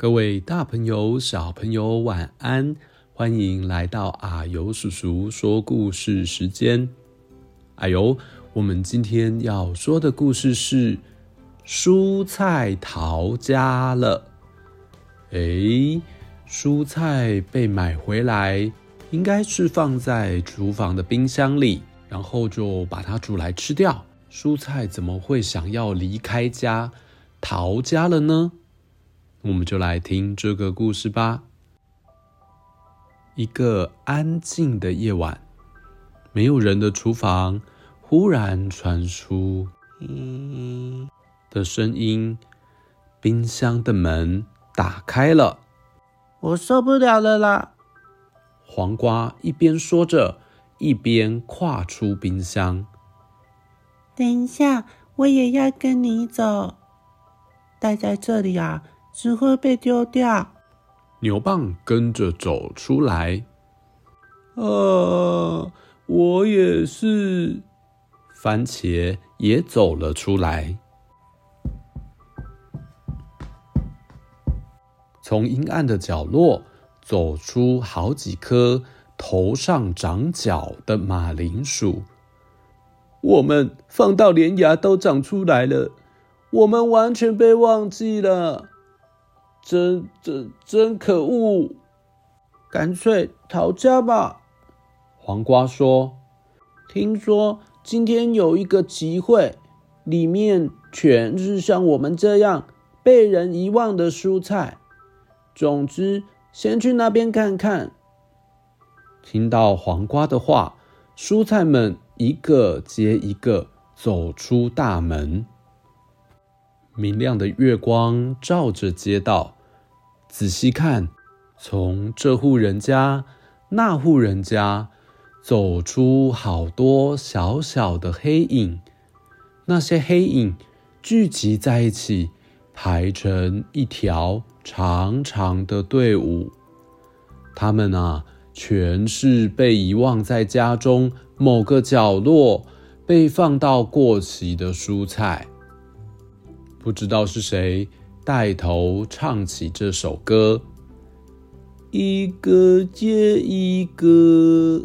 各位大朋友、小朋友，晚安！欢迎来到啊呦叔叔说故事时间。啊呦，我们今天要说的故事是蔬菜逃家了。诶，蔬菜被买回来，应该是放在厨房的冰箱里，然后就把它煮来吃掉。蔬菜怎么会想要离开家，逃家了呢？我们就来听这个故事吧。一个安静的夜晚，没有人的厨房忽然传出“嗯”的声音，冰箱的门打开了。我受不了了啦！黄瓜一边说着，一边跨出冰箱。等一下，我也要跟你走。待在这里啊！只会被丢掉。牛蒡跟着走出来。啊，我也是。番茄也走了出来。从阴暗的角落走出好几颗头上长角的马铃薯。我们放到连牙都长出来了，我们完全被忘记了。真真真可恶！干脆逃家吧。黄瓜说：“听说今天有一个集会，里面全是像我们这样被人遗忘的蔬菜。总之，先去那边看看。”听到黄瓜的话，蔬菜们一个接一个走出大门。明亮的月光照着街道，仔细看，从这户人家、那户人家走出好多小小的黑影。那些黑影聚集在一起，排成一条长长的队伍。他们啊，全是被遗忘在家中某个角落，被放到过期的蔬菜。不知道是谁带头唱起这首歌，一个接一个，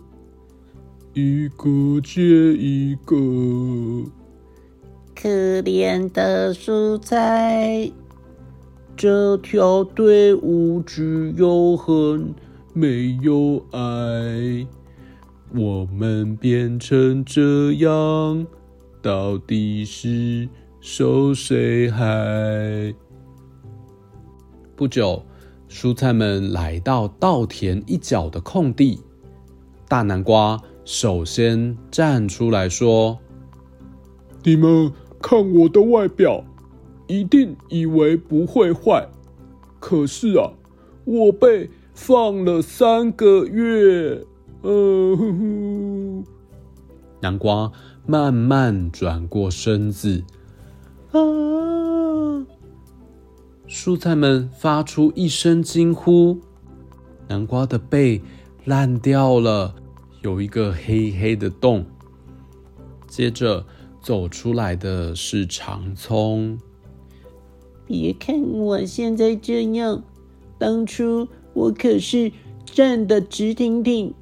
一个接一个，可怜的蔬菜，这条队伍只有恨没有爱，我们变成这样，到底是？受谁害？不久，蔬菜们来到稻田一角的空地。大南瓜首先站出来说：“你们看我的外表，一定以为不会坏。可是啊，我被放了三个月。”嗯哼哼。南瓜慢慢转过身子。啊！蔬菜们发出一声惊呼，南瓜的背烂掉了，有一个黑黑的洞。接着走出来的是长葱。别看我现在这样，当初我可是站得直挺挺，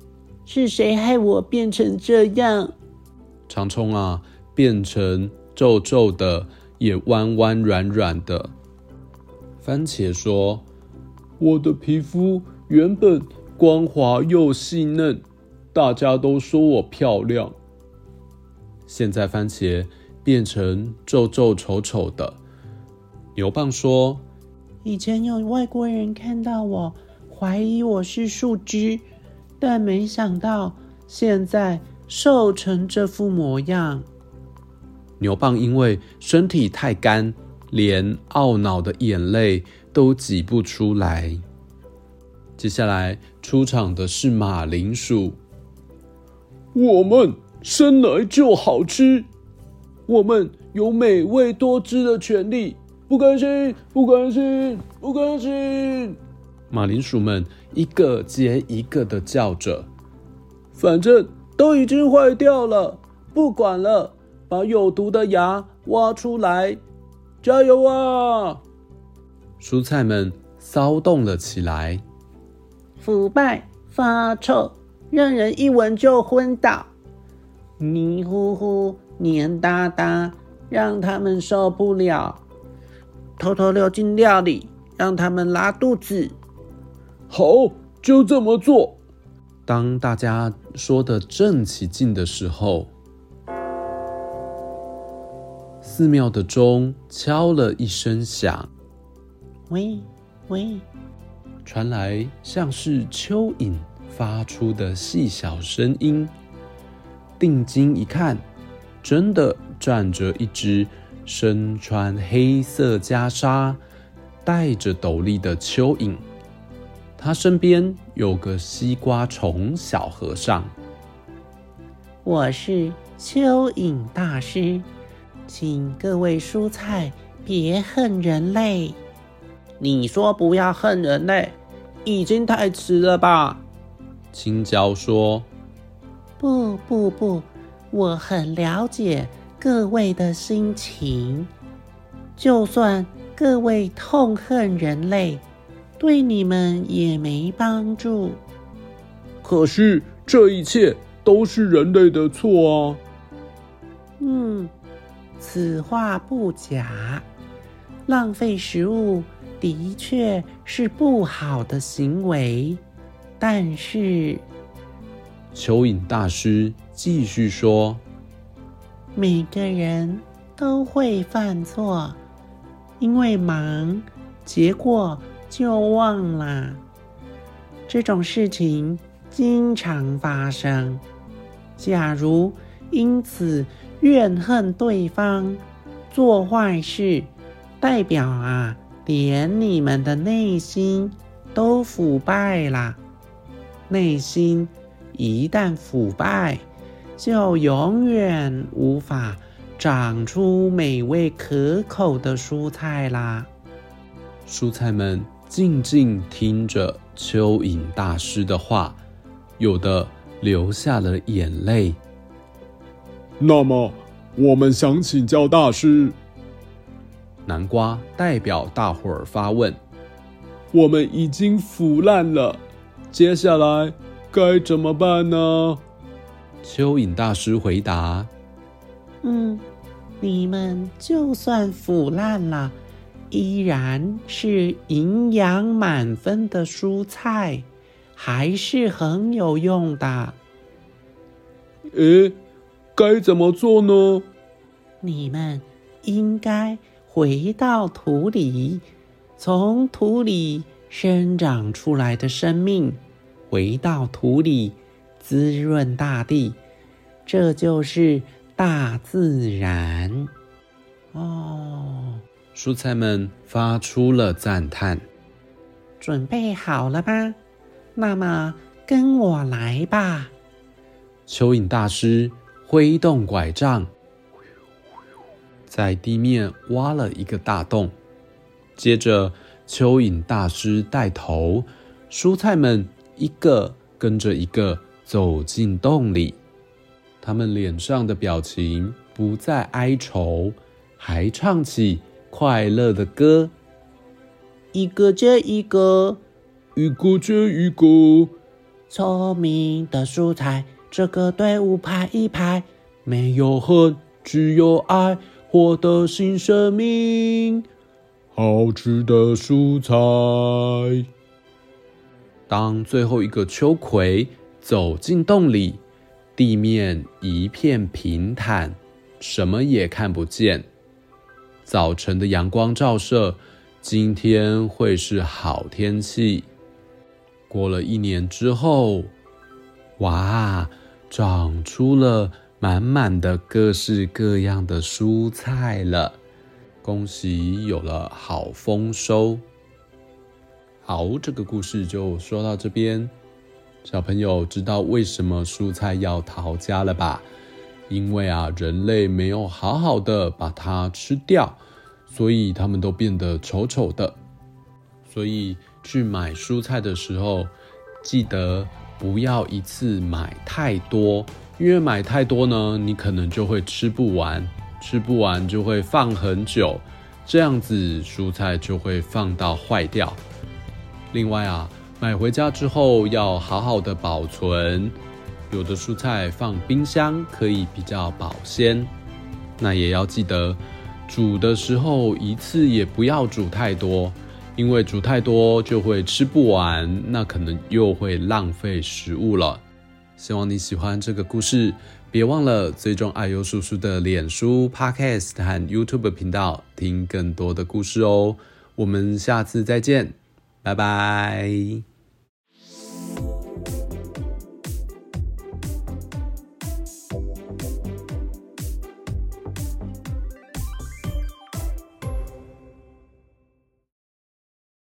是谁害我变成这样？长葱啊，变成皱皱的。也弯弯软软的。番茄说：“我的皮肤原本光滑又细嫩，大家都说我漂亮。现在番茄变成皱皱丑丑的。”牛蒡说：“以前有外国人看到我，怀疑我是树枝，但没想到现在瘦成这副模样。牛蒡因为身体太干，连懊恼的眼泪都挤不出来。接下来出场的是马铃薯。我们生来就好吃，我们有美味多汁的权利。不甘心，不甘心，不甘心！马铃薯们一个接一个的叫着。反正都已经坏掉了，不管了，把有毒的牙挖出来，加油啊！蔬菜们骚动了起来。腐败、发臭，让人一闻就昏倒；泥糊糊、黏哒哒，让他们受不了。偷偷溜进料理，让他们拉肚子。好，就这么做。当大家说的正起劲的时候，寺庙的钟敲了一声响。喂喂，传来像是蚯蚓发出的细小声音。定睛一看，真的站着一只。身穿黑色袈裟、戴着斗笠的蚯蚓，他身边有个西瓜虫小和尚。我是蚯蚓大师，请各位蔬菜别恨人类。你说不要恨人类，已经太迟了吧？青椒说：“不不不，我很了解。”各位的心情，就算各位痛恨人类，对你们也没帮助。可是这一切都是人类的错啊！嗯，此话不假。浪费食物的确是不好的行为，但是，蚯蚓大师继续说。每个人都会犯错，因为忙，结果就忘了。这种事情经常发生。假如因此怨恨对方，做坏事，代表啊，连你们的内心都腐败了。内心一旦腐败，就永远无法长出美味可口的蔬菜啦！蔬菜们静静听着蚯蚓大师的话，有的流下了眼泪。那么，我们想请教大师。南瓜代表大伙儿发问：我们已经腐烂了，接下来该怎么办呢？蚯蚓大师回答：“嗯，你们就算腐烂了，依然是营养满分的蔬菜，还是很有用的。”诶，该怎么做呢？你们应该回到土里，从土里生长出来的生命，回到土里。滋润大地，这就是大自然。哦，蔬菜们发出了赞叹。准备好了吗？那么跟我来吧。蚯蚓大师挥动拐杖，在地面挖了一个大洞。接着，蚯蚓大师带头，蔬菜们一个跟着一个。走进洞里，他们脸上的表情不再哀愁，还唱起快乐的歌。一个接一个，一个接一个，聪明的蔬菜，这个队伍排一排，没有恨，只有爱，获得新生命，好吃的蔬菜。当最后一个秋葵。走进洞里，地面一片平坦，什么也看不见。早晨的阳光照射，今天会是好天气。过了一年之后，哇，长出了满满的各式各样的蔬菜了！恭喜有了好丰收。好，这个故事就说到这边。小朋友知道为什么蔬菜要逃家了吧？因为啊，人类没有好好的把它吃掉，所以它们都变得丑丑的。所以去买蔬菜的时候，记得不要一次买太多，因为买太多呢，你可能就会吃不完，吃不完就会放很久，这样子蔬菜就会放到坏掉。另外啊，买回家之后要好好的保存。有的蔬菜放冰箱可以比较保鲜，那也要记得煮的时候一次也不要煮太多，因为煮太多就会吃不完，那可能又会浪费食物了。希望你喜欢这个故事，别忘了追踪啊呦叔叔的脸书、Podcast 和 YouTube 频道，听更多的故事哦。我们下次再见，拜拜。